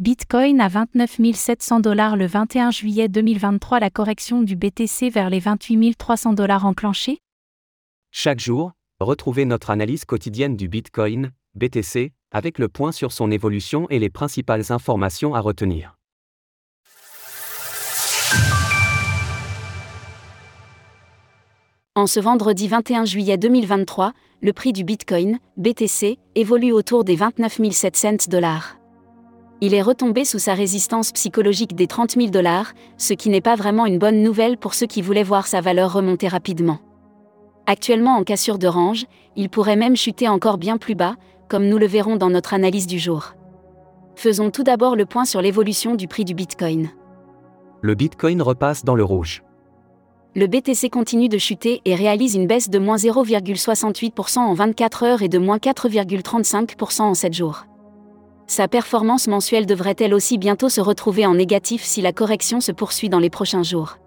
Bitcoin à 29 700 dollars le 21 juillet 2023 La correction du BTC vers les 28 300 dollars enclenchée Chaque jour, retrouvez notre analyse quotidienne du Bitcoin, BTC, avec le point sur son évolution et les principales informations à retenir. En ce vendredi 21 juillet 2023, le prix du Bitcoin, BTC, évolue autour des 29 700 dollars il est retombé sous sa résistance psychologique des 30 000 dollars, ce qui n'est pas vraiment une bonne nouvelle pour ceux qui voulaient voir sa valeur remonter rapidement. Actuellement en cassure de range, il pourrait même chuter encore bien plus bas, comme nous le verrons dans notre analyse du jour. Faisons tout d'abord le point sur l'évolution du prix du Bitcoin. Le Bitcoin repasse dans le rouge. Le BTC continue de chuter et réalise une baisse de moins 0,68% en 24 heures et de moins 4,35% en 7 jours sa performance mensuelle devrait-elle aussi bientôt se retrouver en négatif si la correction se poursuit dans les prochains jours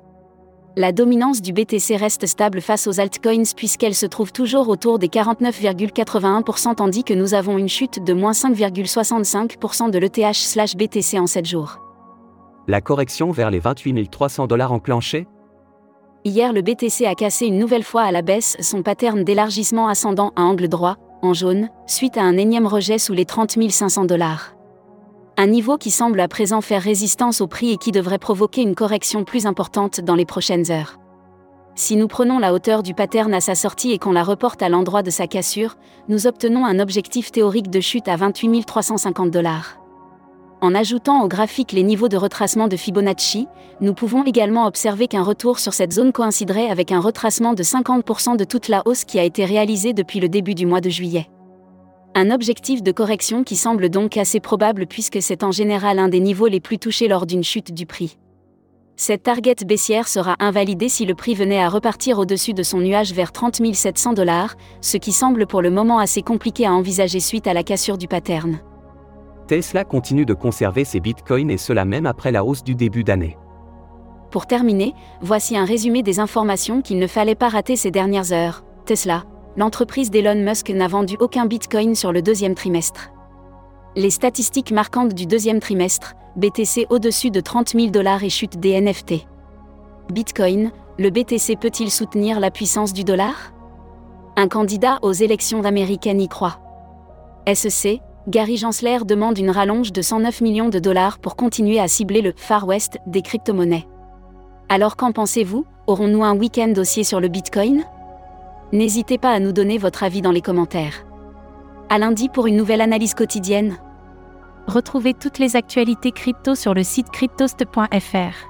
La dominance du BTC reste stable face aux altcoins puisqu'elle se trouve toujours autour des 49,81% tandis que nous avons une chute de moins 5,65% de l'ETH/BTC en 7 jours. La correction vers les 28 300 dollars enclenchée? Hier le BTC a cassé une nouvelle fois à la baisse son pattern d'élargissement ascendant à angle droit, en jaune, suite à un énième rejet sous les 30 500 dollars. Un niveau qui semble à présent faire résistance au prix et qui devrait provoquer une correction plus importante dans les prochaines heures. Si nous prenons la hauteur du pattern à sa sortie et qu'on la reporte à l'endroit de sa cassure, nous obtenons un objectif théorique de chute à 28 350 dollars. En ajoutant au graphique les niveaux de retracement de Fibonacci, nous pouvons également observer qu'un retour sur cette zone coïnciderait avec un retracement de 50% de toute la hausse qui a été réalisée depuis le début du mois de juillet. Un objectif de correction qui semble donc assez probable puisque c'est en général un des niveaux les plus touchés lors d'une chute du prix. Cette target baissière sera invalidée si le prix venait à repartir au-dessus de son nuage vers 30 700 dollars, ce qui semble pour le moment assez compliqué à envisager suite à la cassure du pattern. Tesla continue de conserver ses bitcoins et cela même après la hausse du début d'année. Pour terminer, voici un résumé des informations qu'il ne fallait pas rater ces dernières heures. Tesla, l'entreprise d'Elon Musk n'a vendu aucun bitcoin sur le deuxième trimestre. Les statistiques marquantes du deuxième trimestre, BTC au-dessus de 30 000 dollars et chute des NFT. Bitcoin, le BTC peut-il soutenir la puissance du dollar? Un candidat aux élections américaines y croit. SEC, Gary Gensler demande une rallonge de 109 millions de dollars pour continuer à cibler le Far West des crypto-monnaies. Alors qu'en pensez-vous? Aurons-nous un week-end dossier sur le Bitcoin? N'hésitez pas à nous donner votre avis dans les commentaires. À lundi pour une nouvelle analyse quotidienne. Retrouvez toutes les actualités crypto sur le site cryptost.fr.